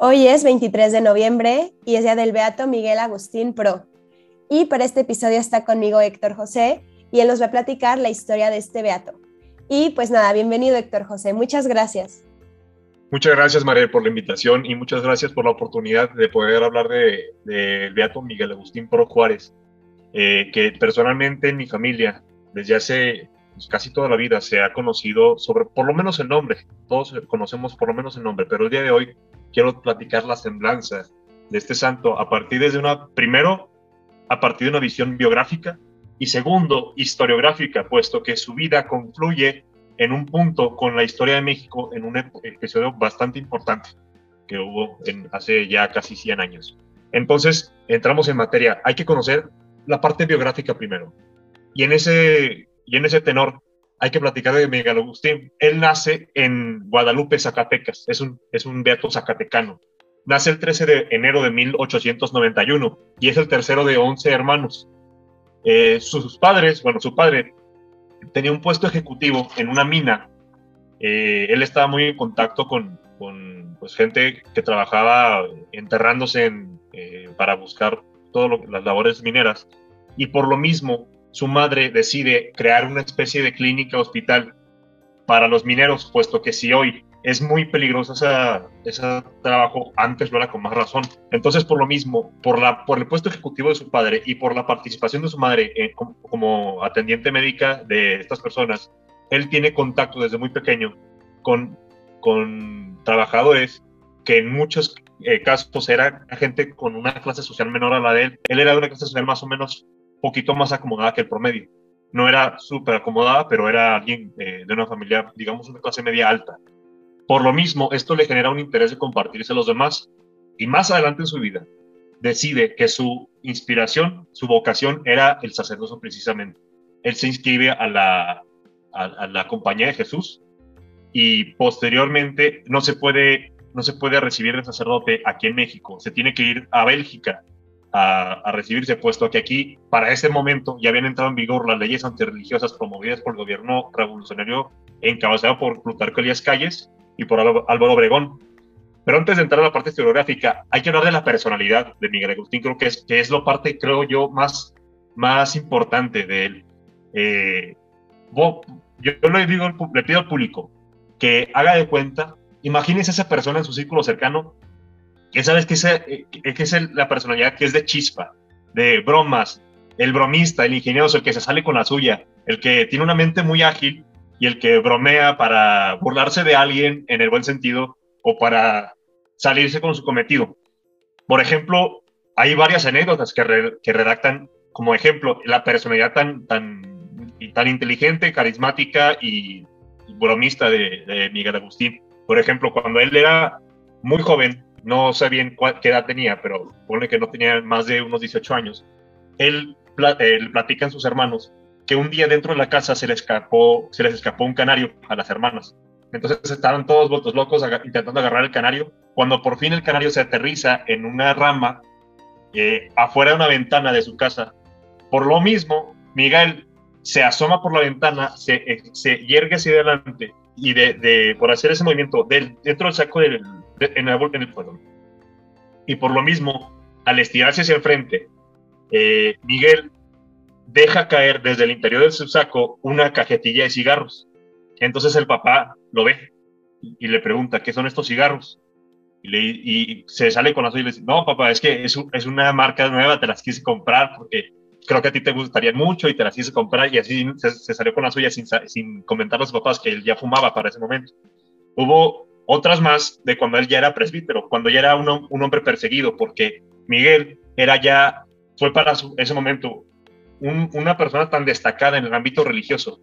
Hoy es 23 de noviembre y es día del Beato Miguel Agustín Pro. Y para este episodio está conmigo Héctor José y él nos va a platicar la historia de este Beato. Y pues nada, bienvenido Héctor José, muchas gracias. Muchas gracias María por la invitación y muchas gracias por la oportunidad de poder hablar del de, Beato Miguel Agustín Pro Juárez, eh, que personalmente en mi familia desde hace pues, casi toda la vida se ha conocido sobre por lo menos el nombre, todos conocemos por lo menos el nombre, pero el día de hoy quiero platicar la semblanza de este santo a partir de una, primero, a partir de una visión biográfica y segundo, historiográfica, puesto que su vida confluye en un punto con la historia de México en un episodio bastante importante que hubo hace ya casi 100 años. Entonces, entramos en materia. Hay que conocer la parte biográfica primero. Y en ese, y en ese tenor, hay que platicar de Miguel Agustín. Él nace en Guadalupe, Zacatecas, es un, es un beato zacatecano. Nace el 13 de enero de 1891 y es el tercero de 11 hermanos. Eh, sus padres, bueno, su padre tenía un puesto ejecutivo en una mina. Eh, él estaba muy en contacto con, con pues, gente que trabajaba enterrándose eh, para buscar todas las labores mineras. Y por lo mismo, su madre decide crear una especie de clínica hospital para los mineros, puesto que si hoy es muy peligroso ese trabajo, antes lo era con más razón. Entonces, por lo mismo, por, la, por el puesto ejecutivo de su padre y por la participación de su madre eh, como, como, atendiente médica de estas personas, él tiene contacto desde muy pequeño con, con trabajadores que en muchos eh, casos era gente con una clase social menor a la de él. Él era de una clase social más o menos poquito más acomodada que el promedio. No era súper acomodada, pero era alguien eh, de una familia, digamos, una clase media alta. Por lo mismo, esto le genera un interés de compartirse a los demás. Y más adelante en su vida, decide que su inspiración, su vocación era el sacerdocio precisamente. Él se inscribe a la, a, la compañía de Jesús y posteriormente no se puede no se puede recibir de sacerdote aquí en México, se tiene que ir a Bélgica a, recibirse, puesto que aquí, para ese momento, ya habían entrado en vigor las leyes antirreligiosas promovidas por el gobierno revolucionario encabezado por Plutarco Elías Calles y por Álvaro Obregón. Pero antes de entrar a la parte historiográfica, hay que hablar de la personalidad de Miguel Agustín, creo que es, que es lo parte, creo yo, más, más importante de él. Eh, yo le, digo, le pido al público que haga de cuenta, imagínense esa persona en su círculo cercano que, eh, es la personalidad que es de chispa, de bromas, el bromista, el ingenioso, el que se sale con la suya, el que tiene una mente muy ágil y el que bromea para burlarse de alguien en el buen sentido o para salirse con su cometido. Por ejemplo, hay varias anécdotas que, redactan como ejemplo la personalidad tan inteligente, carismática y, bromista de, de Miguel Agustín. Por ejemplo, cuando él era muy joven, no sé bien qué edad tenía, pero pone que no tenía más de unos 18 años, él, él platica en sus hermanos que un día dentro de la casa se, le escapó, se les escapó un canario a las hermanas. Entonces estaban todos votos locos intentando agarrar el canario. Cuando por fin el canario se aterriza en una rama eh, afuera de una ventana de su casa, por lo mismo, Miguel se asoma por la ventana, se, eh, se yergue hacia adelante y de, de, por hacer ese movimiento del, dentro del saco del, en, el, en el Y por lo mismo, al estirarse hacia el frente, eh, Miguel deja caer desde el interior de su saco una cajetilla de cigarros. Entonces el papá lo ve y, le pregunta, ¿qué son estos cigarros? Y, se sale con suya y le dice, no, papá, es que es, una marca nueva, te las quise comprar porque creo que a ti te gustaría mucho y te las quise comprar y así se, salió con la suya sin, comentar a los papás que él ya fumaba para ese momento. Hubo otras más de cuando él ya era presbítero, cuando ya era un, un hombre perseguido, porque Miguel era ya, fue para ese momento una persona tan destacada en el ámbito religioso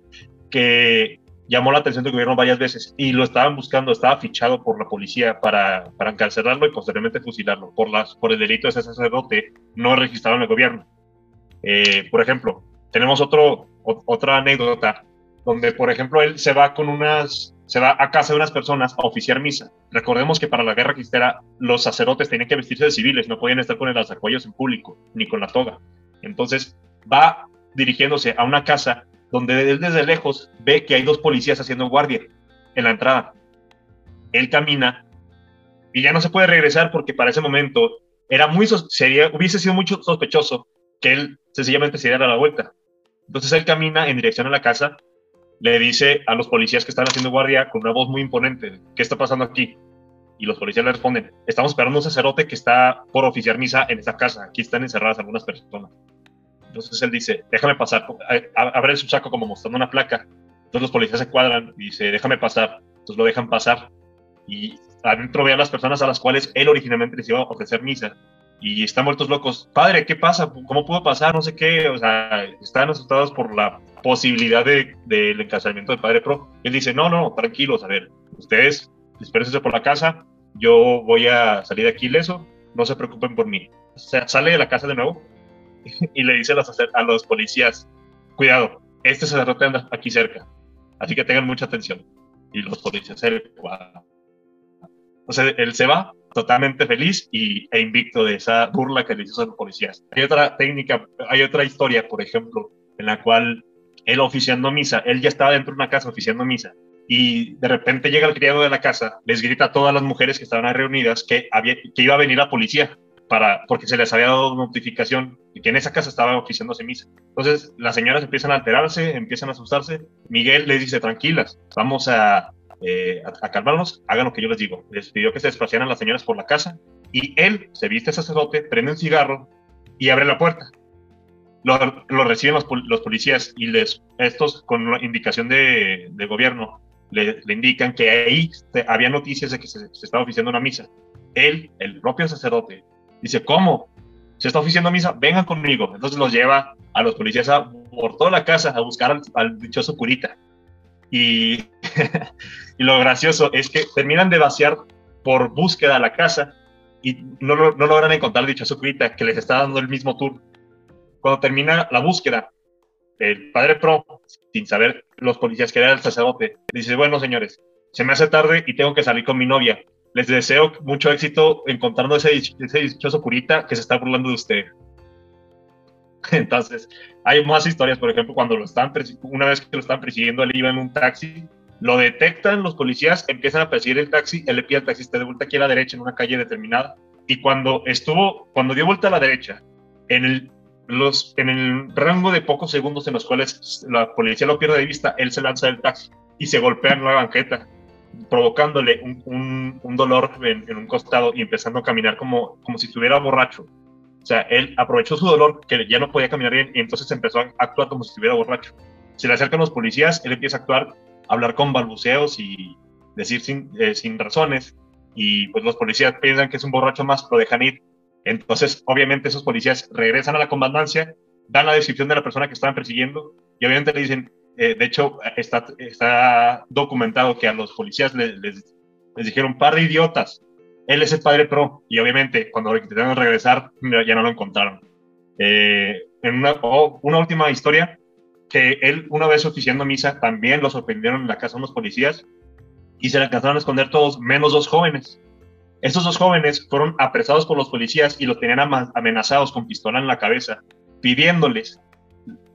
que llamó la atención del gobierno varias veces y lo estaban buscando, estaba fichado por la policía para, para encarcelarlo y posteriormente fusilarlo por, las, por el delito de ser sacerdote no registrado en el gobierno. Eh, por ejemplo, tenemos otro, otra anécdota donde, por ejemplo, él se va con unas se va a casa de unas personas a oficiar misa. Recordemos que para la guerra cristera los sacerdotes tenían que vestirse de civiles, no podían estar con el alzacuellos en público, ni con la toga. Entonces va dirigiéndose a una casa donde él desde lejos ve que hay dos policías haciendo guardia en la entrada. Él camina y ya no se puede regresar porque para ese momento era muy sería, hubiese sido mucho sospechoso que él sencillamente se diera la vuelta. Entonces él camina en dirección a la casa, le dice a los policías que están haciendo guardia con una voz muy imponente, ¿qué está pasando aquí? Y los policías le responden, estamos esperando un sacerdote que está por oficiar misa en esta casa, aquí están encerradas algunas personas. Entonces él dice, déjame pasar, abre su saco como mostrando una placa. Entonces los policías se cuadran y dice, déjame pasar. Entonces lo dejan pasar y adentro ve a las personas a las cuales él originalmente les iba a ofrecer misa y están muertos locos. Padre, ¿qué pasa? ¿Cómo pudo pasar? No sé qué. O sea, están asustados por la posibilidad del de, encarcelamiento del Padre Pro. Él dice, no, no, tranquilos, a ver, ustedes espérense por la casa, yo voy a salir de aquí ileso, no se preocupen por mí. O sea, sale de la casa de nuevo y le dice a los, a los policías, cuidado, este sacerdote anda aquí cerca, así que tengan mucha atención. Y los policías se entonces él se va totalmente feliz y, e invicto de esa burla que le hizo a los policías. Hay otra técnica, hay otra historia, por ejemplo, en la cual él oficiando misa, él ya estaba dentro de una casa oficiando misa y de repente llega el criado de la casa, les grita a todas las mujeres que estaban ahí reunidas que, había, iba a venir la policía para, porque se les había dado notificación de que en esa casa estaba oficiándose misa. Entonces las señoras empiezan a alterarse, empiezan a asustarse. Miguel les dice, tranquilas, vamos a, eh, a, calmarnos, hagan lo que yo les digo. Les pidió que se desplazaran las señoras por la casa y él se viste sacerdote, prende un cigarro y abre la puerta. Lo, reciben los, policías y les, estos con la indicación de, gobierno le, indican que ahí había noticias de que se, estaba oficiando una misa. Él, el propio sacerdote, dice, ¿cómo? Se está oficiando misa, vengan conmigo. Entonces los lleva a los policías por toda la casa a buscar al, al dichoso curita. Y, y, lo gracioso es que terminan de vaciar por búsqueda la casa y no, no logran encontrar dicho curita que les está dando el mismo tour. Cuando termina la búsqueda, el padre Pro, sin saber los policías que era el sacerdote, dice, bueno señores, se me hace tarde y tengo que salir con mi novia. Les deseo mucho éxito encontrando ese, ese dichoso curita que se está burlando de usted. Entonces, hay más historias, por ejemplo, cuando lo están, una vez que lo están persiguiendo, él iba en un taxi, lo detectan los policías, empiezan a perseguir el taxi, él le pide al taxista de vuelta aquí a la derecha en una calle determinada, y cuando estuvo, cuando dio vuelta a la derecha, en el, los, en el rango de pocos segundos en los cuales la policía lo pierde de vista, él se lanza del taxi y se golpea en la banqueta, provocándole un, dolor en, en, un costado y empezando a caminar como, como si estuviera borracho. O sea, él aprovechó su dolor, que ya no podía caminar bien, y entonces empezó a actuar como si estuviera borracho. Se le acercan los policías, él empieza a actuar, a hablar con balbuceos y decir sin, eh, sin razones, y pues los policías piensan que es un borracho más, lo dejan ir. Entonces, obviamente, esos policías regresan a la comandancia, dan la descripción de la persona que estaban persiguiendo, y obviamente le dicen, eh, de hecho, está, documentado que a los policías les, les, les dijeron, par de idiotas, él es el padre pro y obviamente cuando intentaron regresar ya no lo encontraron. Eh, en una, oh, una, última historia, que él una vez oficiando misa también lo sorprendieron en la casa unos policías y se le alcanzaron a esconder todos, menos dos jóvenes. Estos dos jóvenes fueron apresados por los policías y los tenían amenazados con pistola en la cabeza, pidiéndoles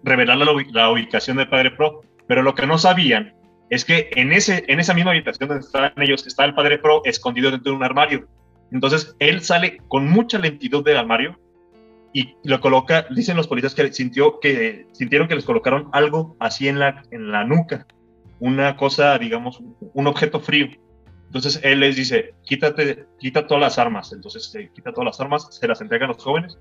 revelar la, ubicación del padre pro. Pero lo que no sabían es que en, esa misma habitación donde estaban ellos está el padre Pro escondido dentro de un armario. Entonces él sale con mucha lentitud del armario y lo coloca, dicen los policías que, sintió, que sintieron que les colocaron algo así en la, en la nuca, una cosa, digamos, un objeto frío. Entonces él les dice, quítate, quita todas las armas. Entonces se quita todas las armas, se las entregan a los jóvenes.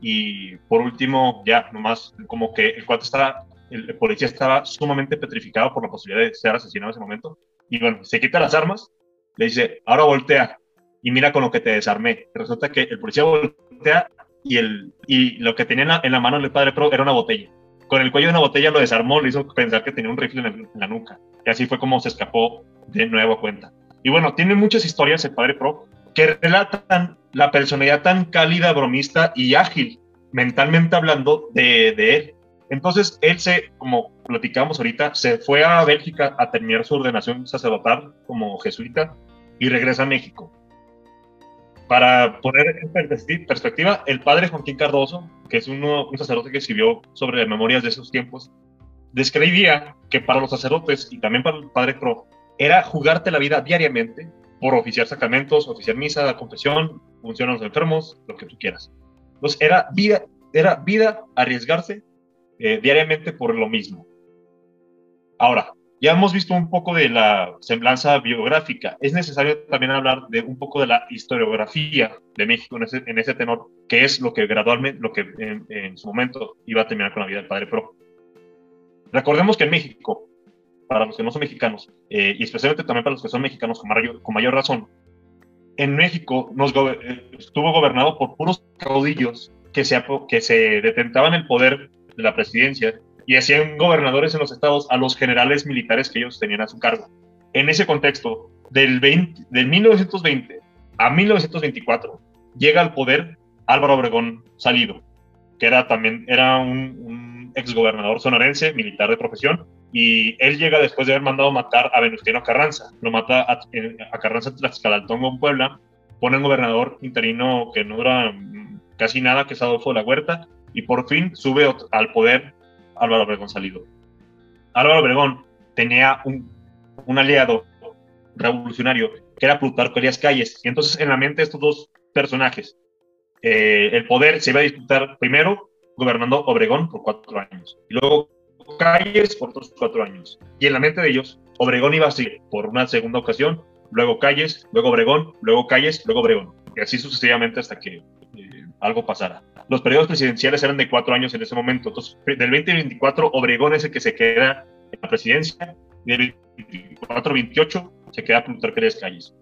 Y por último, ya, nomás como que el cuarto está el, policía estaba sumamente petrificado por la posibilidad de ser asesinado en ese momento. Y bueno, se quita las armas, le dice, ahora voltea y mira con lo que te desarmé. Resulta que el policía voltea y, el, y lo que tenía en la, mano del padre Pro era una botella. Con el cuello de una botella lo desarmó, le hizo pensar que tenía un rifle en, la nuca. Y así fue como se escapó de nuevo a cuenta. Y bueno, tiene muchas historias el padre Pro que relatan la personalidad tan cálida, bromista y ágil, mentalmente hablando, de, de él. Entonces, él se, como platicamos ahorita, se fue a Bélgica a terminar su ordenación sacerdotal como jesuita y regresa a México. Para poner en perspectiva, el padre Joaquín Cardoso, que es uno, un sacerdote que escribió sobre memorias de esos tiempos, describía que para los sacerdotes y también para el padre Pro, era jugarte la vida diariamente por oficiar sacramentos, oficiar misa, la confesión, función a los enfermos, lo que tú quieras. Entonces era vida, era vida arriesgarse eh, diariamente por lo mismo. Ahora, ya hemos visto un poco de la semblanza biográfica. Es necesario también hablar de un poco de la historiografía de México en ese, en ese tenor, que es lo que gradualmente, lo que en, su momento iba a terminar con la vida del padre Pro. Recordemos que en México, para los que no son mexicanos, eh, y especialmente también para los que son mexicanos con mayor, con mayor razón, en México nos eh, estuvo gobernado por puros caudillos que se, que se detentaban el poder de la presidencia y hacían gobernadores en los estados a los generales militares que ellos tenían a su cargo. En ese contexto, del, 20, del 1920 a 1924, llega al poder Álvaro Obregón Salido, que era también era un, un exgobernador sonorense, militar de profesión, y él llega después de haber mandado matar a Venustiano Carranza. Lo mata a, a Carranza Tlaxcalaltongo en Puebla, pone un gobernador interino que no dura casi nada, que es Adolfo de la Huerta, y por fin sube al poder Álvaro Obregón Salido. Álvaro Obregón tenía un, un aliado revolucionario que era Plutarco Elías Calles. Y entonces en la mente de estos dos personajes, eh, el poder se iba a disputar primero gobernando Obregón por cuatro años y luego Calles por otros cuatro años. Y en la mente de ellos, Obregón iba a seguir por una segunda ocasión, luego Calles, luego Obregón, luego Calles, luego Obregón. Y así sucesivamente hasta que eh, algo pasara. Los periodos presidenciales eran de cuatro años en ese momento. Entonces, del 2024, Obregón es el que se queda en la presidencia, y del 24-28 se queda Plutarco Calles.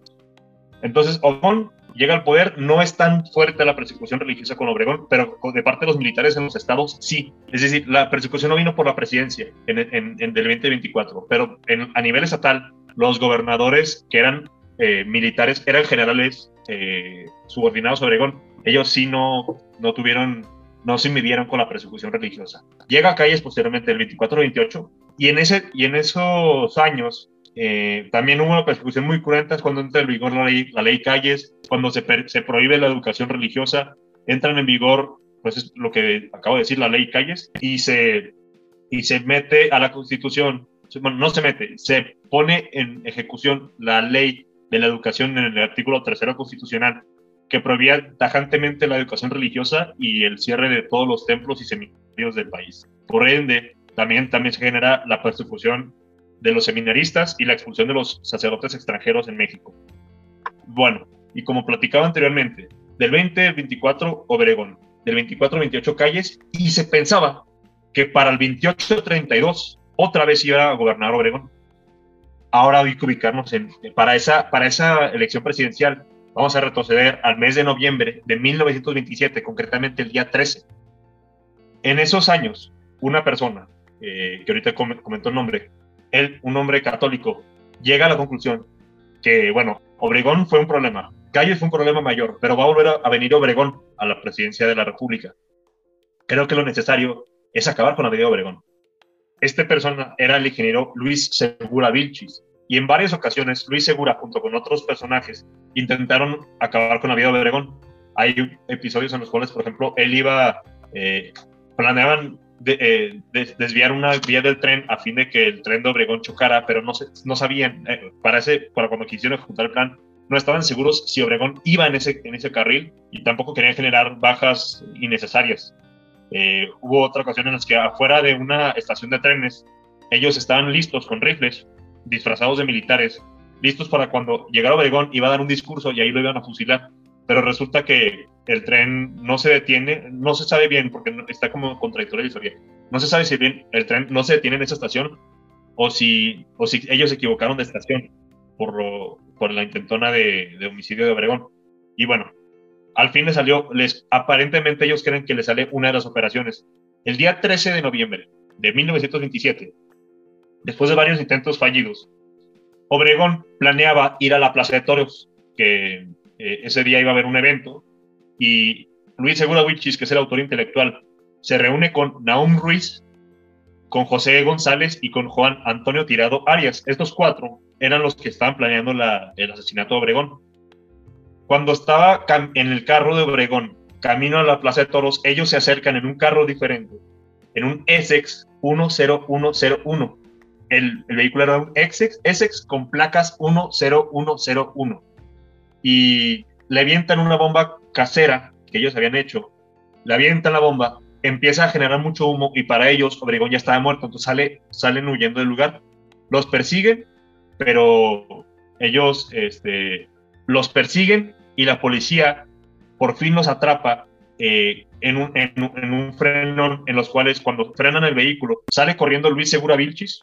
Entonces, Obregón llega al poder, no es tan fuerte la persecución religiosa con Obregón, pero de parte de los militares en los estados sí. Es decir, la persecución no vino por la presidencia en, en, del 2024, pero a nivel estatal, los gobernadores que eran eh, militares eran generales eh, subordinados a Obregón ellos sí no, no tuvieron, no se midieron con la persecución religiosa. Llega a calles posteriormente el 24-28 y en, y en esos años eh, también hubo una persecución muy cruenta cuando entra en vigor la ley, la ley Calles, cuando se, se prohíbe la educación religiosa, entran en vigor, pues es lo que acabo de decir, la ley Calles, y se, y se mete a la Constitución, bueno, no se mete, se pone en ejecución la ley de la educación en el artículo tercero constitucional, que prohibía tajantemente la educación religiosa y el cierre de todos los templos y seminarios del país. Por ende, también, también se genera la persecución de los seminaristas y la expulsión de los sacerdotes extranjeros en México. Bueno, y como platicaba anteriormente, del 20 al 24 Obregón, del 24 al 28 Calles, y se pensaba que para el 28 32 otra vez iba a gobernar Obregón. Ahora hay que ubicarnos en, para, esa, para esa elección presidencial Vamos a retroceder al mes de noviembre de 1927, concretamente el día 13. En esos años, una persona, eh, que ahorita comentó el nombre, él, un hombre católico, llega a la conclusión que, bueno, Obregón fue un problema, Calles fue un problema mayor, pero va a volver a, venir Obregón a la presidencia de la República. Creo que lo necesario es acabar con la vida de Obregón. Esta persona era el ingeniero Luis Segura Vilchis, y en varias ocasiones Luis Segura, junto con otros personajes, intentaron acabar con la vida de Obregón. Hay episodios en los cuales, por ejemplo, él iba, eh, planeaban eh, desviar una vía del tren a fin de que el tren de Obregón chocara, pero no, sabían, eh, para, para cuando quisieron ejecutar el plan, no estaban seguros si Obregón iba en ese, carril y tampoco querían generar bajas innecesarias. hubo otra ocasión en las que afuera de una estación de trenes, ellos estaban listos con rifles disfrazados de militares, listos para cuando llegara Obregón iba a dar un discurso y ahí lo iban a fusilar. Pero resulta que el tren no se detiene, no se sabe bien, porque está como contradictoria la historia. No se sabe si bien el tren no se detiene en esa estación o si, o si ellos se equivocaron de estación por, por la intentona de, de homicidio de Obregón. Y bueno, al fin le salió, les, aparentemente ellos creen que le sale una de las operaciones. El día 13 de noviembre de 1927, después de varios intentos fallidos, Obregón planeaba ir a la Plaza de Toros, que eh, ese día iba a haber un evento, y Luis Segura Wichis, que es el autor intelectual, se reúne con Naum Ruiz, con José González y con Juan Antonio Tirado Arias. Estos cuatro eran los que estaban planeando el asesinato de Obregón. Cuando estaba en el carro de Obregón, camino a la Plaza de Toros, ellos se acercan en un carro diferente, en un Essex 10101 el, vehículo era un Essex, Essex con placas 10101 y le avientan una bomba casera que ellos habían hecho, le avientan la bomba, empieza a generar mucho humo y para ellos Obregón ya estaba muerto, entonces sale, salen huyendo del lugar, los persiguen, pero ellos este, los persiguen y la policía por fin los atrapa eh, en, un, en, en, un frenón en los cuales cuando frenan el vehículo sale corriendo Luis Segura Vilchis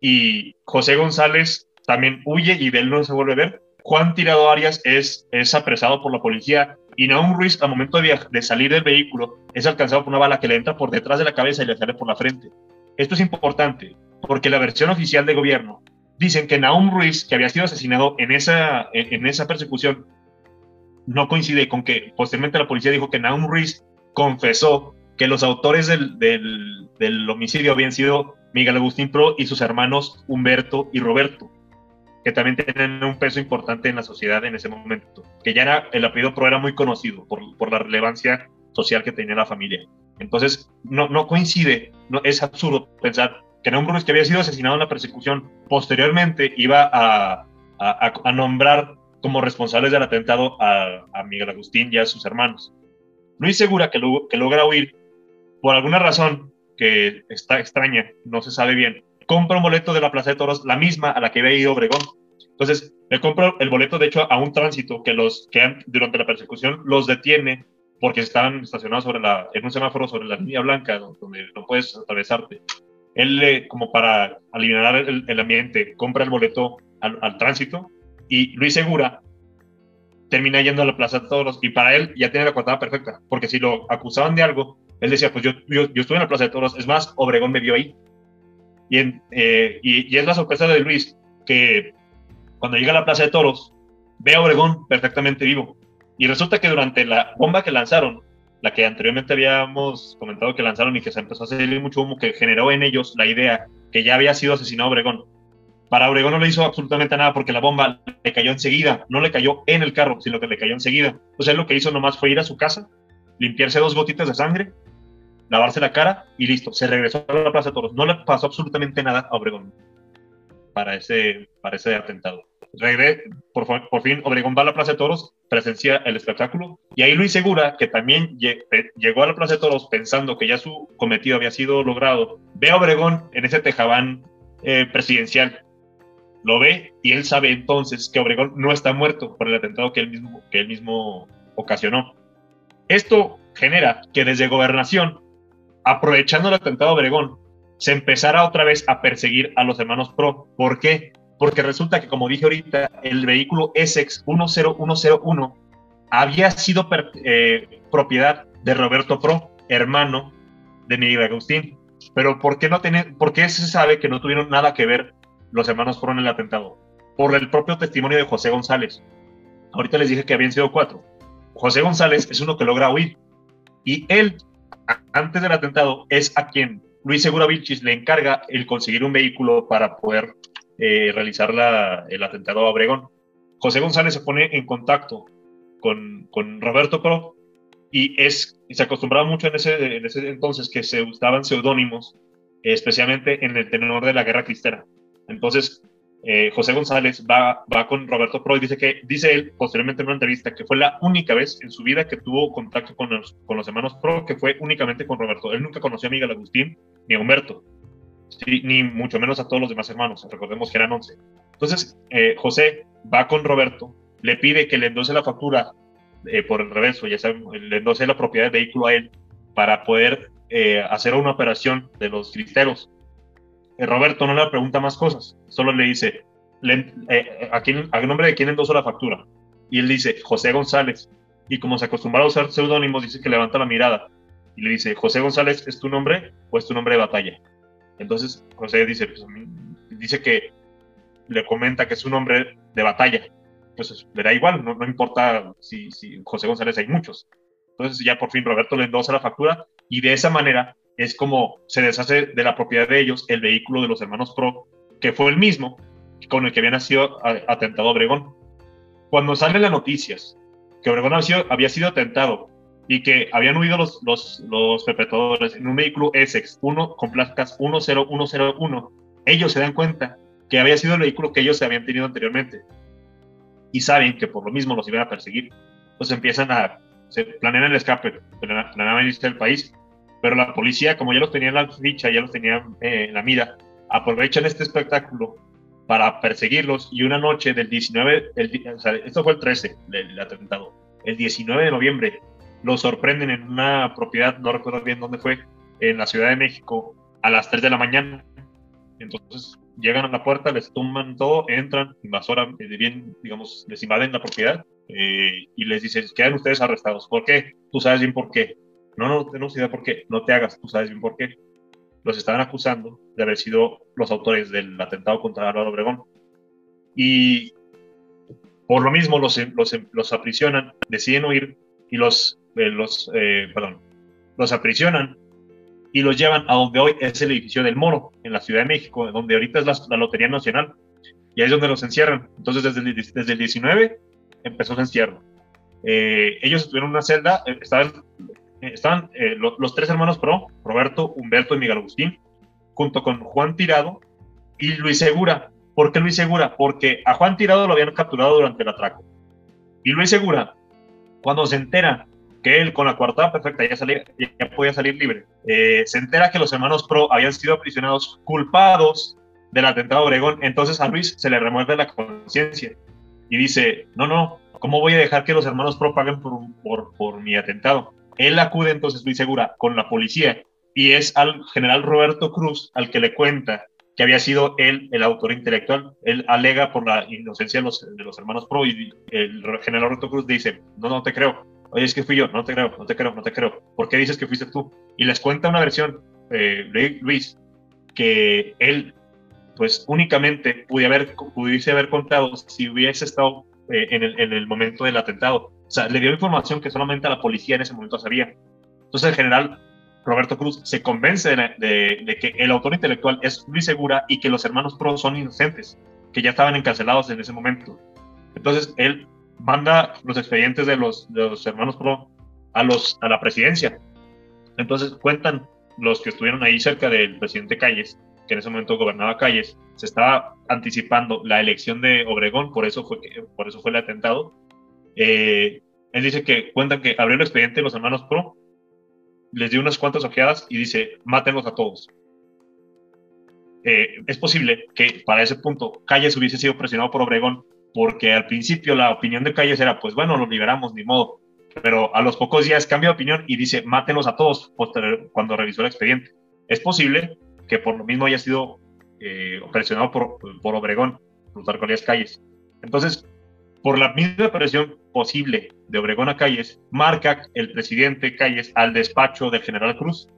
y José González también huye y de él no se vuelve a ver. Juan Tirado Arias es, es apresado por la policía y Naum Ruiz al momento de, salir del vehículo es alcanzado por una bala que le entra por detrás de la cabeza y le sale por la frente. Esto es importante porque la versión oficial de gobierno dicen que Naum Ruiz, que había sido asesinado en esa, en, esa persecución, no coincide con que posteriormente la policía dijo que Naum Ruiz confesó que los autores del, del, del, homicidio habían sido Miguel Agustín Pro y sus hermanos Humberto y Roberto, que también tienen un peso importante en la sociedad en ese momento, que ya era, el apellido Pro era muy conocido por, por la relevancia social que tenía la familia. Entonces, no, no coincide, no, es absurdo pensar que Naum Ruiz, que había sido asesinado en la persecución, posteriormente iba a, a, a nombrar como responsables del atentado a, a, Miguel Agustín y a sus hermanos. Luis Segura, que, lo, que logra huir, por alguna razón que está extraña, no se sabe bien, compra un boleto de la Plaza de Toros, la misma a la que había ido Obregón. Entonces, le compra el boleto, de hecho, a un tránsito que los que durante la persecución los detiene porque estaban estacionados sobre la, en un semáforo sobre la línea blanca, donde no puedes atravesarte. Él, como para aliviar el, el, ambiente, compra el boleto al, al tránsito y Luis Segura termina yendo a la Plaza de Toros y para él ya tiene la coartada perfecta, porque si lo acusaban de algo, él decía, pues yo, yo, yo estuve en la Plaza de Toros, es más, Obregón me vio ahí. Y, en, eh, es la sorpresa de Luis que cuando llega a la Plaza de Toros, ve a Obregón perfectamente vivo. Y resulta que durante la bomba que lanzaron, la que anteriormente habíamos comentado que lanzaron y que se empezó a salir mucho humo, que generó en ellos la idea que ya había sido asesinado Obregón, para Obregón no le hizo absolutamente nada porque la bomba le cayó enseguida, no le cayó en el carro, sino que le cayó enseguida. Entonces él lo que hizo nomás fue ir a su casa, limpiarse dos gotitas de sangre, lavarse la cara y listo, se regresó a la Plaza de Toros. No le pasó absolutamente nada a Obregón para ese, para ese atentado. Regre, por, por, fin, Obregón va a la Plaza de Toros, presencia el espectáculo, y ahí Luis Segura, que también llegó a la Plaza de Toros pensando que ya su cometido había sido logrado, ve a Obregón en ese tejabán eh, presidencial lo ve y él sabe entonces que Obregón no está muerto por el atentado que él mismo, que él mismo ocasionó. Esto genera que desde gobernación, aprovechando el atentado a Obregón, se empezara otra vez a perseguir a los hermanos Pro. ¿Por qué? Porque resulta que, como dije ahorita, el vehículo Essex 10101 había sido eh, propiedad de Roberto Pro, hermano de Miguel Agustín. Pero ¿por qué, no tiene, ¿por qué se sabe que no tuvieron nada que ver los hermanos fueron el atentado? Por el propio testimonio de José González. Ahorita les dije que habían sido cuatro. José González es uno que logra huir. Y él, antes del atentado, es a quien Luis Segura Vilchis le encarga el conseguir un vehículo para poder eh, realizar el atentado a Obregón. José González se pone en contacto con, con Roberto Pro y es, se acostumbraba mucho en ese, en ese entonces que se usaban seudónimos, especialmente en el tenor de la guerra cristera. Entonces, eh, José González va, va con Roberto Pro y dice que, dice él posteriormente en una entrevista, que fue la única vez en su vida que tuvo contacto con los, con los hermanos Pro, que fue únicamente con Roberto. Él nunca conoció a Miguel Agustín ni a Humberto, ni mucho menos a todos los demás hermanos. Recordemos que eran 11. Entonces, eh, José va con Roberto, le pide que le endose la factura eh, por el reverso, ya saben, le endose la propiedad del vehículo a él para poder eh, hacer una operación de los cristeros Roberto no le pregunta más cosas, solo le dice, le, eh, ¿a, quién, ¿a nombre de quién endosó la factura? Y él dice, José González. Y como se acostumbra a usar seudónimos, dice que levanta la mirada y le dice, José González, ¿es tu nombre o es tu nombre de batalla? Entonces José dice, pues, dice que le comenta que es un nombre de batalla. Entonces le da igual, no, no importa si, si José González hay muchos. Entonces ya por fin Roberto le endosa la factura y de esa manera es como se deshace de la propiedad de ellos el vehículo de los hermanos Pro, que fue el mismo con el que había nacido atentado Obregón. Cuando salen las noticias que Obregón había sido, había sido atentado y que habían huido los, los, los perpetradores en un vehículo Essex, uno con placas 10101, ellos se dan cuenta que había sido el vehículo que ellos habían tenido anteriormente y saben que por lo mismo los iban a perseguir. Entonces empiezan a, se planean el escape, planean irse del país, pero la policía, como ya los tenía en la ficha, ya los tenía eh, en la mira, aprovechan este espectáculo para perseguirlos y una noche del 19, el, o sea, esto fue el 13, el, atentado, el 19 de noviembre los sorprenden en una propiedad, no recuerdo bien dónde fue, en la Ciudad de México a las 3 de la mañana. Entonces llegan a la puerta, les tumban todo, entran, invasoran, eh, bien, digamos, les invaden la propiedad eh, y les dicen, quedan ustedes arrestados. ¿Por qué? Tú sabes bien por qué. No, no tenemos idea por qué. No te hagas, tú sabes bien por qué. Los estaban acusando de haber sido los autores del atentado contra Álvaro Obregón. Y por lo mismo los, los, los aprisionan, deciden huir y los, eh, los, perdón, los aprisionan y los llevan a donde hoy es el edificio del Moro, en la Ciudad de México, donde ahorita es la, Lotería Nacional. Y ahí es donde los encierran. Entonces, desde el, desde el 19 empezó su encierro. Eh, ellos estuvieron en una celda, eh, estaban, eh, los tres hermanos Pro, Roberto, Humberto y Miguel Agustín, junto con Juan Tirado y Luis Segura. ¿Por qué Luis Segura? Porque a Juan Tirado lo habían capturado durante el atraco. Y Luis Segura, cuando se entera que él con la coartada perfecta ya, salía, ya podía salir libre. Eh, se entera que los hermanos Pro habían sido aprisionados culpados del atentado de Obregón, entonces a Luis se le remueve la conciencia y dice, no, no, ¿cómo voy a dejar que los hermanos Pro paguen por, por mi atentado? Él acude entonces, estoy segura, con la policía y es al general Roberto Cruz al que le cuenta que había sido él el autor intelectual. Él alega por la inocencia de los, hermanos Pro y el general Roberto Cruz dice, no, no te creo, oye, es que fui yo, no te creo, no te creo, no te creo, ¿por qué dices que fuiste tú? Y les cuenta una versión, eh, Luis, que él, pues únicamente pudiese haber, contado si hubiese estado eh, en el momento del atentado. Sea, le dio información que solamente la policía en ese momento sabía. Entonces el general Roberto Cruz se convence de, que el autor intelectual es Luis Segura y que los hermanos Pro son inocentes, que ya estaban encarcelados en ese momento. Entonces él manda los expedientes de los, hermanos Pro a, la presidencia. Entonces cuentan los que estuvieron ahí cerca del presidente Calles, que en ese momento gobernaba Calles, se estaba anticipando la elección de Obregón, por eso fue el atentado. Eh, él dice que cuentan que abrió el expediente los hermanos Pro, les dio unas cuantas ojeadas y dice, mátenlos a todos. Eh, es posible que para ese punto Calles hubiese sido presionado por Obregón porque al principio la opinión de Calles era, pues bueno, los liberamos, ni modo. Pero a los pocos días cambia de opinión y dice, mátenlos a todos cuando revisó el expediente. Es posible que por lo mismo haya sido eh, presionado por, por Obregón, Plutarco Elías Calles. Entonces, por la misma presión posible de Obregón a Calles, marca el presidente Calles al despacho del general Cruz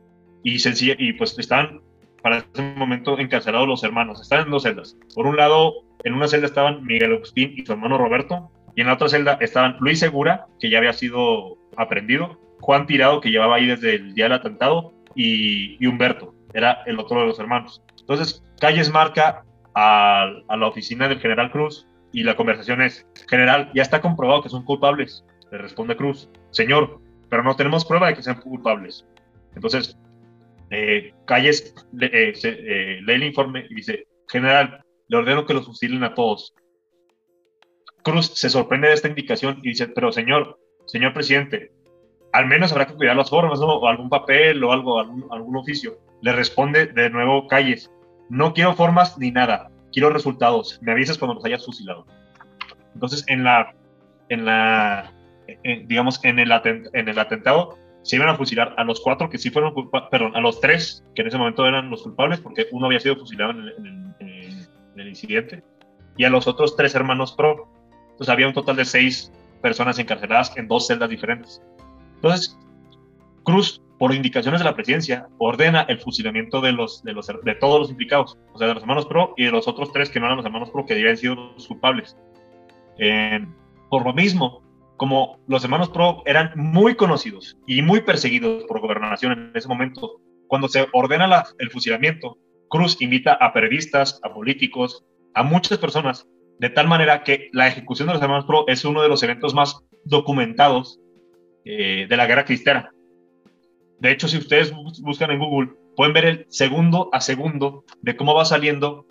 y, y pues están para ese momento encarcelados los hermanos. Están en dos celdas. Por un lado, en una celda estaban Miguel Agustín y su hermano Roberto, y en la otra celda estaban Luis Segura, que ya había sido aprendido, Juan Tirado, que llevaba ahí desde el día del atentado, y, Humberto, era el otro de los hermanos. Entonces, Calles marca a, a la oficina del general Cruz y la conversación es, general, ya está comprobado que son culpables. Le responde Cruz, señor, pero no tenemos prueba de que sean culpables. Entonces, eh, Calles eh, eh, lee el informe y dice, general, le ordeno que los fusilen a todos. Cruz se sorprende de esta indicación y dice, pero señor, señor presidente, al menos habrá que cuidar las formas, ¿no? O algún papel o algo, algún, algún oficio. Le responde de nuevo Calles, no quiero formas ni nada, quiero resultados. Me avisas cuando los hayas fusilado. Entonces, en la, en la, digamos, en el, en el atentado, se iban a fusilar a los cuatro que sí fueron culpables, perdón, a los tres que en ese momento eran los culpables, porque uno había sido fusilado en el, incidente, y a los otros tres hermanos pro. Entonces había un total de seis personas encarceladas en dos celdas diferentes. Entonces, Cruz, por indicaciones de la presidencia, ordena el fusilamiento de, los, de, los, de todos los implicados, o sea, de los hermanos pro y de los otros tres que no eran los hermanos pro, que habían sido los culpables. por lo mismo, como los hermanos Pro eran muy conocidos y muy perseguidos por gobernación en ese momento, cuando se ordena el fusilamiento, Cruz invita a periodistas, a políticos, a muchas personas, de tal manera que la ejecución de los hermanos Pro es uno de los eventos más documentados eh, de la guerra cristiana. De hecho, si ustedes buscan en Google pueden ver el segundo a segundo de cómo va saliendo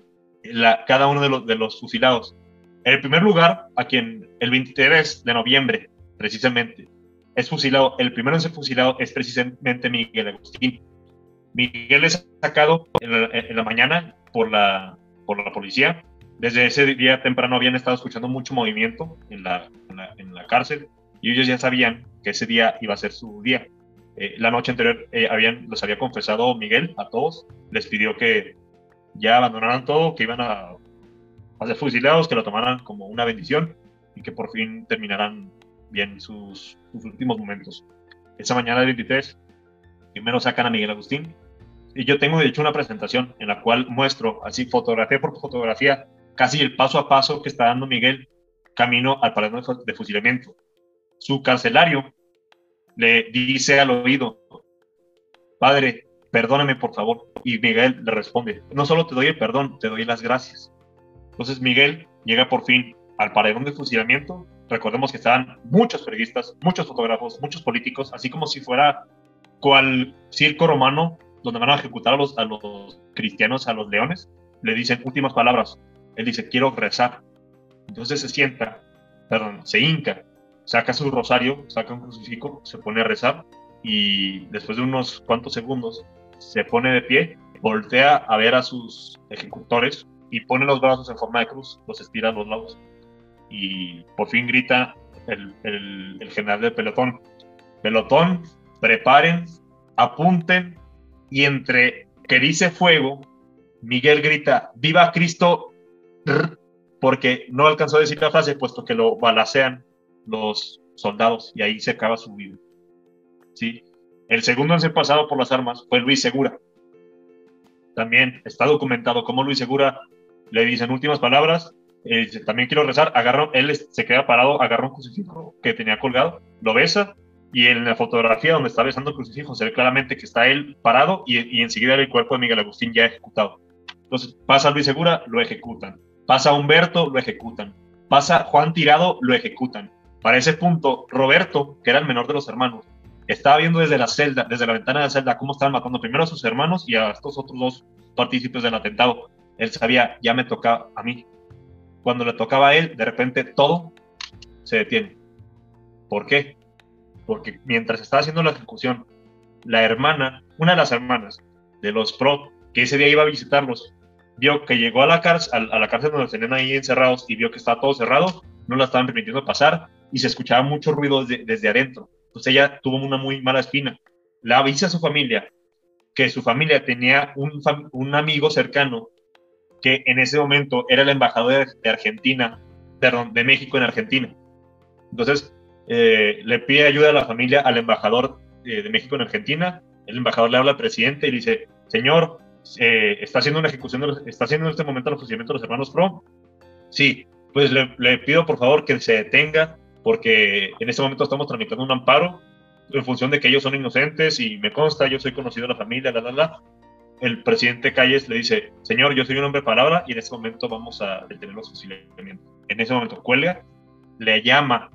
cada uno de los, fusilados. En el primer lugar, a quien el 23 de noviembre, precisamente, es fusilado, el primero en ser fusilado es precisamente Miguel Agustín. Miguel es sacado en la, mañana por la, por la policía. Desde ese día temprano habían estado escuchando mucho movimiento en la, en la, cárcel y ellos ya sabían que ese día iba a ser su día. Eh, la noche anterior eh, habían, los había confesado Miguel a todos, les pidió que ya abandonaran todo, que iban a, a ser fusilados, que lo tomaran como una bendición y que por fin terminaran bien sus, últimos momentos. Esa mañana del 23, primero sacan a Miguel Agustín, y yo tengo de hecho una presentación en la cual muestro así fotografía por fotografía casi el paso a paso que está dando Miguel camino al paradero de fusilamiento. Su carcelario le dice al oído, Padre, perdóname por favor. Y Miguel le responde, no solo te doy el perdón, te doy las gracias. Entonces Miguel llega por fin al paredón de fusilamiento. Recordemos que estaban muchos periodistas, muchos fotógrafos, muchos políticos, así como si fuera cual circo romano donde van a ejecutar a los, a los cristianos, a los leones. Le dicen últimas palabras, él dice, quiero rezar. Entonces se sienta, perdón, se hinca, saca su rosario, saca un crucifijo, se pone a rezar y después de unos cuantos segundos se pone de pie, voltea a ver a sus ejecutores y pone los brazos en forma de cruz, los estira a los lados y por fin grita el, el, general del pelotón, pelotón, preparen, apunten y entre que dice fuego, Miguel grita, viva Cristo porque no alcanzó a decir la frase, puesto que lo balacean los soldados y ahí se acaba su vida. ¿Sí? El segundo en ser pasado por las armas fue Luis Segura. También está documentado cómo Luis Segura le dicen últimas palabras. Eh, también quiero rezar. Agarró, él se queda parado, agarra un crucifijo que tenía colgado, lo besa y en la fotografía donde está besando el crucifijo se ve claramente que está él parado y, y enseguida el cuerpo de Miguel Agustín ya ejecutado. Entonces pasa Luis Segura, lo ejecutan. Pasa Humberto, lo ejecutan. Pasa Juan Tirado, lo ejecutan. Para ese punto, Roberto, que era el menor de los hermanos, estaba viendo desde la celda, desde la ventana de la celda, cómo estaban matando primero a sus hermanos y a estos otros dos partícipes del atentado. Él sabía, ya me tocaba a mí. Cuando le tocaba a él, de repente todo se detiene. ¿Por qué? Porque mientras estaba haciendo la ejecución, la hermana, una de las hermanas de los pro, que ese día iba a visitarlos, vio que llegó a la, cárcel, a la cárcel donde tenían ahí encerrados y vio que estaba todo cerrado, no la estaban permitiendo pasar y se escuchaba mucho ruido desde, adentro. Entonces ella tuvo una muy mala espina. Le avisa a su familia que su familia tenía un, un amigo cercano que en ese momento era el embajador de, Argentina, perdón, de México en Argentina. Entonces eh, le pide ayuda a la familia al embajador eh, de México en Argentina. El embajador le habla al presidente y le dice, señor, eh, está haciendo una ejecución, de está haciendo en este momento el fusilamiento de los hermanos Pro. Sí, pues le, pido por favor que se detenga porque en este momento estamos tramitando un amparo en función de que ellos son inocentes y me consta, yo soy conocido de la familia, la, la, la. El presidente Calles le dice, señor, yo soy un hombre de palabra y en este momento vamos a detener los fusilamientos. En ese momento cuelga, le llama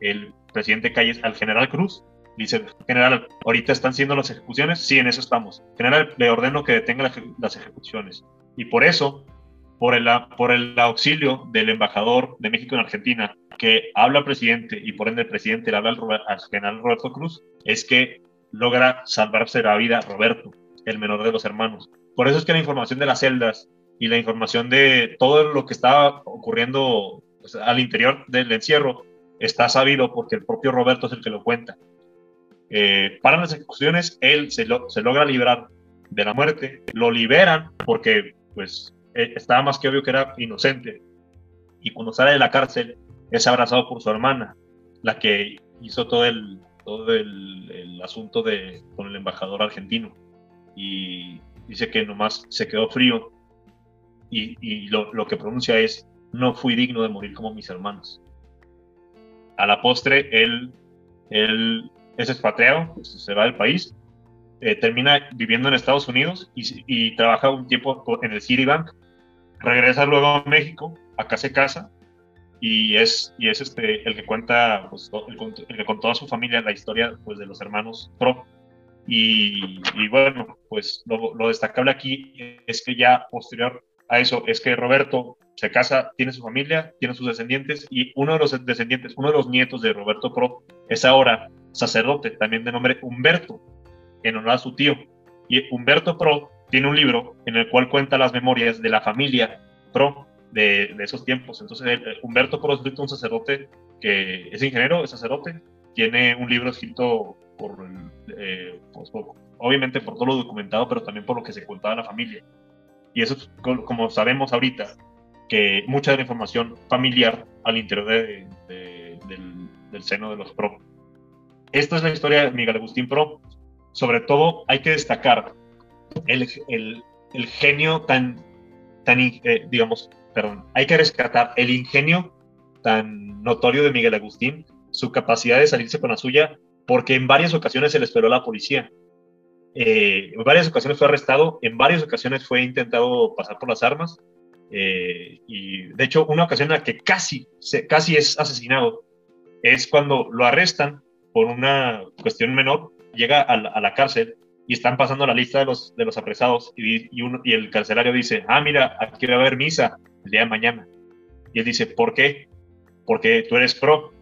el presidente Calles al general Cruz Dice, general, ahorita están siendo las ejecuciones. Sí, en eso estamos. General, le ordeno que detenga las ejecuciones. Y por eso, por el, por el auxilio del embajador de México en Argentina, que habla al presidente y por ende el presidente le habla al, general Roberto Cruz, es que logra salvarse la vida Roberto, el menor de los hermanos. Por eso es que la información de las celdas y la información de todo lo que estaba ocurriendo pues, al interior del encierro está sabido porque el propio Roberto es el que lo cuenta. Eh, las ejecuciones, él se, se, logra librar de la muerte, lo liberan porque pues e, estaba más que obvio que era inocente. Y cuando sale de la cárcel es abrazado por su hermana, la que hizo todo el, todo el, el asunto de, con el embajador argentino. Y dice que nomás se quedó frío. Y, y lo, lo que pronuncia es no fui digno de morir como mis hermanos. A la postre, él, él es expatriado, se va del país, eh, termina viviendo en Estados Unidos y, trabaja un tiempo en el Citibank, regresa luego a México, acá se casa y es, y es este, el que cuenta, pues, el, que con toda su familia la historia pues, de los hermanos Pro. Y, bueno, pues lo, lo, destacable aquí es que ya posterior a eso es que Roberto se casa, tiene su familia, tiene sus descendientes y uno de los descendientes, uno de los nietos de Roberto Pro es ahora sacerdote, también de nombre Humberto, en honor a su tío. Y Humberto Pro tiene un libro en el cual cuenta las memorias de la familia Pro de, esos tiempos. Entonces, Humberto Pro es un sacerdote que es ingeniero, es sacerdote, tiene un libro escrito por, eh, pues, obviamente por todo lo documentado, pero también por lo que se contaba la familia. Y eso, como sabemos ahorita, que mucha de la información familiar al interior del, del, seno de los PRO. Esta es la historia de Miguel Agustín Pro. Sobre todo hay que destacar el, el, genio tan, tan eh, digamos, perdón, hay que rescatar el ingenio tan notorio de Miguel Agustín, su capacidad de salirse con la suya, porque en varias ocasiones se le esperó a la policía. Eh, en varias ocasiones fue arrestado, en varias ocasiones fue intentado pasar por las armas, eh, y de hecho una ocasión en la que casi, casi es asesinado es cuando lo arrestan por una cuestión menor, llega a la, cárcel y están pasando la lista de los, de los apresados y, y, el carcelario dice, ah, mira, aquí va a haber misa el día de mañana. Y él dice, ¿por qué? Porque tú eres pro.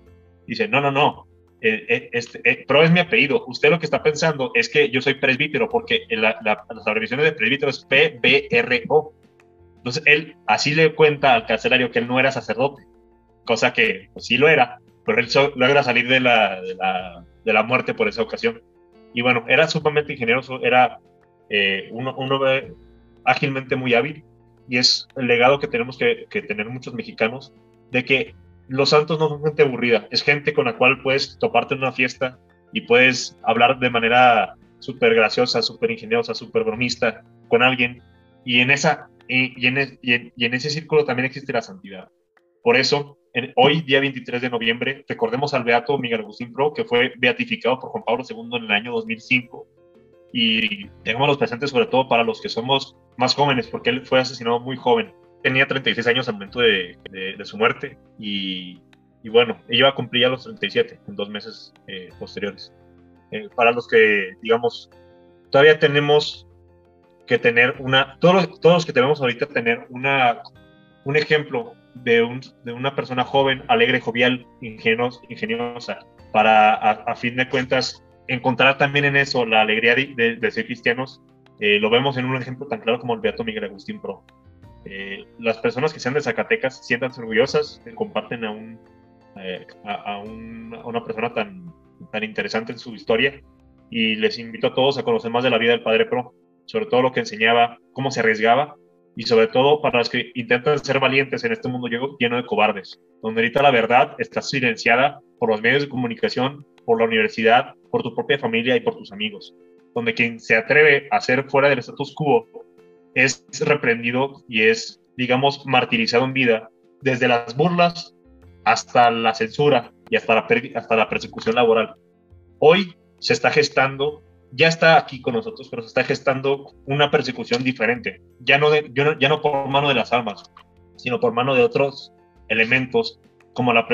Dice, no, no, no, eh, eh, este, eh, pro es mi apellido. Usted lo que está pensando es que yo soy presbítero, porque la, las abreviaciones de presbítero es PBRO. Entonces él así le cuenta al carcelario que él no era sacerdote, cosa que pues, sí lo era, pero él logra salir de la, de la, muerte por esa ocasión. Y bueno, era sumamente ingenioso, era uno, uno ágilmente muy hábil, y es el legado que tenemos que, tener muchos mexicanos, de que los santos no son gente aburrida, es gente con la cual puedes toparte en una fiesta y puedes hablar de manera súper graciosa, súper ingeniosa, súper bromista con alguien. Y en, esa, y, en, y, en, ese círculo también existe la santidad. Por eso, hoy, día 23 de noviembre, recordemos al Beato Miguel Agustín Pro, que fue beatificado por Juan Pablo II en el año 2005. Y los presentes sobre todo para los que somos más jóvenes, porque él fue asesinado muy joven tenía 36 años al momento de, de, su muerte y, y, bueno, iba a cumplir ya los 37 en dos meses eh, posteriores. Eh, para los que, digamos, todavía tenemos que tener una, todos, todos los que tenemos ahorita tener una, un ejemplo de, un, de una persona joven, alegre, jovial, ingeniosa, para a, fin de cuentas encontrar también en eso la alegría de, de, ser cristianos. Eh, lo vemos en un ejemplo tan claro como el Beato Miguel Agustín Pro. Eh, las personas que sean de Zacatecas sientan orgullosas, comparten a, un, eh, a, una persona tan, tan interesante en su historia y les invito a todos a conocer más de la vida del Padre Pro, sobre todo lo que enseñaba, cómo se arriesgaba y sobre todo para los que intentan ser valientes en este mundo lleno de cobardes, donde ahorita la verdad está silenciada por los medios de comunicación, por la universidad, por tu propia familia y por tus amigos, donde quien se atreve a ser fuera del status quo es reprendido y es, digamos, martirizado en vida, desde las burlas hasta la censura y hasta la, hasta la persecución laboral. Hoy se está gestando, ya está aquí con nosotros, pero se está gestando una persecución diferente, ya no, por mano de las armas, sino por mano de otros elementos como la,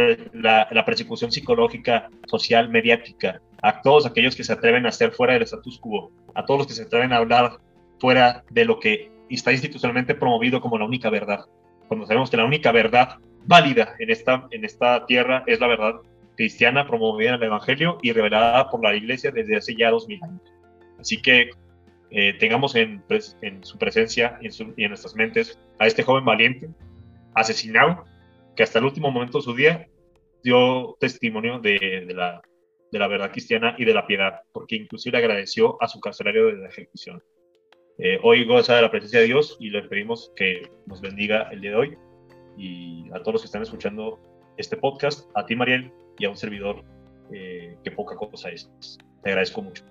persecución psicológica, social, mediática, a todos aquellos que se atreven a hacer fuera del status quo, a todos los que se atreven a hablar fuera de lo que está institucionalmente promovido como la única verdad. Cuando sabemos que la única verdad válida en esta tierra es la verdad cristiana promovida en el Evangelio y revelada por la Iglesia desde hace ya dos mil años. Así que eh, tengamos en, en, su presencia y en, y en, nuestras mentes a este joven valiente, asesinado, que hasta el último momento de su día dio testimonio de, de, la, de la verdad cristiana y de la piedad, porque inclusive agradeció a su carcelario de la ejecución. Eh, hoy goza de la presencia de Dios y le pedimos que nos bendiga el día de hoy y a todos los que están escuchando este podcast, a ti Mariel y a un servidor eh, que poca cosa es. Te agradezco mucho.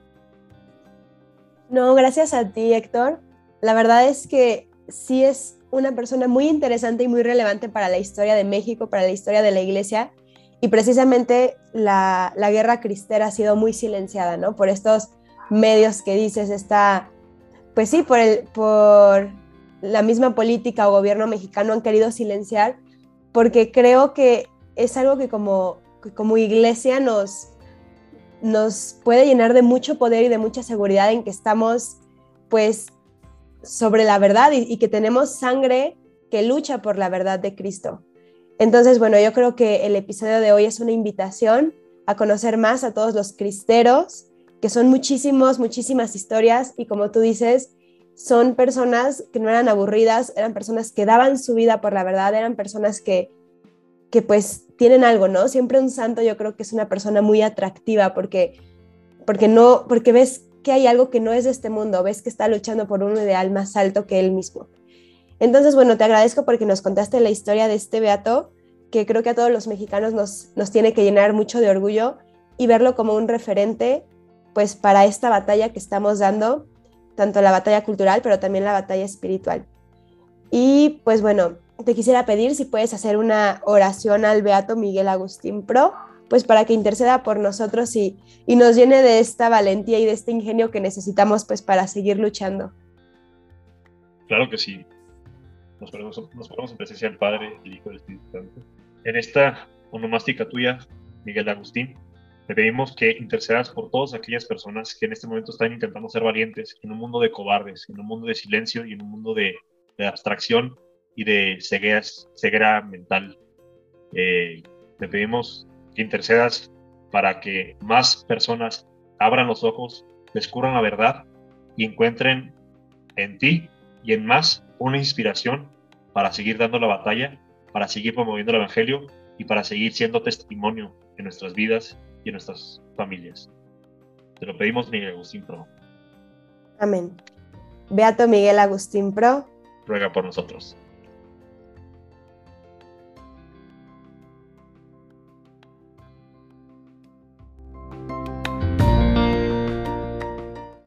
No, gracias a ti Héctor. La verdad es que sí es una persona muy interesante y muy relevante para la historia de México, para la historia de la iglesia. Y precisamente la, la guerra cristera ha sido muy silenciada, ¿no? Por estos medios que dices, esta pues sí, por, el, por la misma política o gobierno mexicano han querido silenciar, porque creo que es algo que como, como iglesia nos, nos puede llenar de mucho poder y de mucha seguridad en que estamos pues sobre la verdad y, que tenemos sangre que lucha por la verdad de Cristo. Entonces, bueno, yo creo que el episodio de hoy es una invitación a conocer más a todos los cristeros, que son muchísimos, muchísimas historias y como tú dices, son personas que no eran aburridas, eran personas que daban su vida por la verdad, eran personas que, que pues tienen algo, ¿no? Siempre un santo yo creo que es una persona muy atractiva porque, porque, no, porque ves que hay algo que no es de este mundo, ves que está luchando por un ideal más alto que él mismo. Entonces, bueno, te agradezco porque nos contaste la historia de este beato, que creo que a todos los mexicanos nos, nos tiene que llenar mucho de orgullo y verlo como un referente, pues para esta batalla que estamos dando, tanto la batalla cultural, pero también la batalla espiritual. Y pues bueno, te quisiera pedir si puedes hacer una oración al Beato Miguel Agustín Pro, pues para que interceda por nosotros y, y nos llene de esta valentía y de este ingenio que necesitamos pues para seguir luchando. Claro que sí nos ponemos, nos en presencia del Padre, el Hijo y del Espíritu Santo. En esta onomástica tuya, Miguel Agustín, te pedimos que intercedas por todas aquellas personas que en este momento están intentando ser valientes en un mundo de cobardes, en un mundo de silencio y en un mundo de, abstracción y de ceguera, ceguera mental. Eh, te pedimos que intercedas para que más personas abran los ojos, descubran la verdad y encuentren en ti y en más una inspiración para seguir dando la batalla, para seguir promoviendo el Evangelio y para seguir siendo testimonio en nuestras vidas y en nuestras familias. Te lo pedimos, Miguel Agustín Pro. Amén. Beato Miguel Agustín Pro. Ruega por nosotros.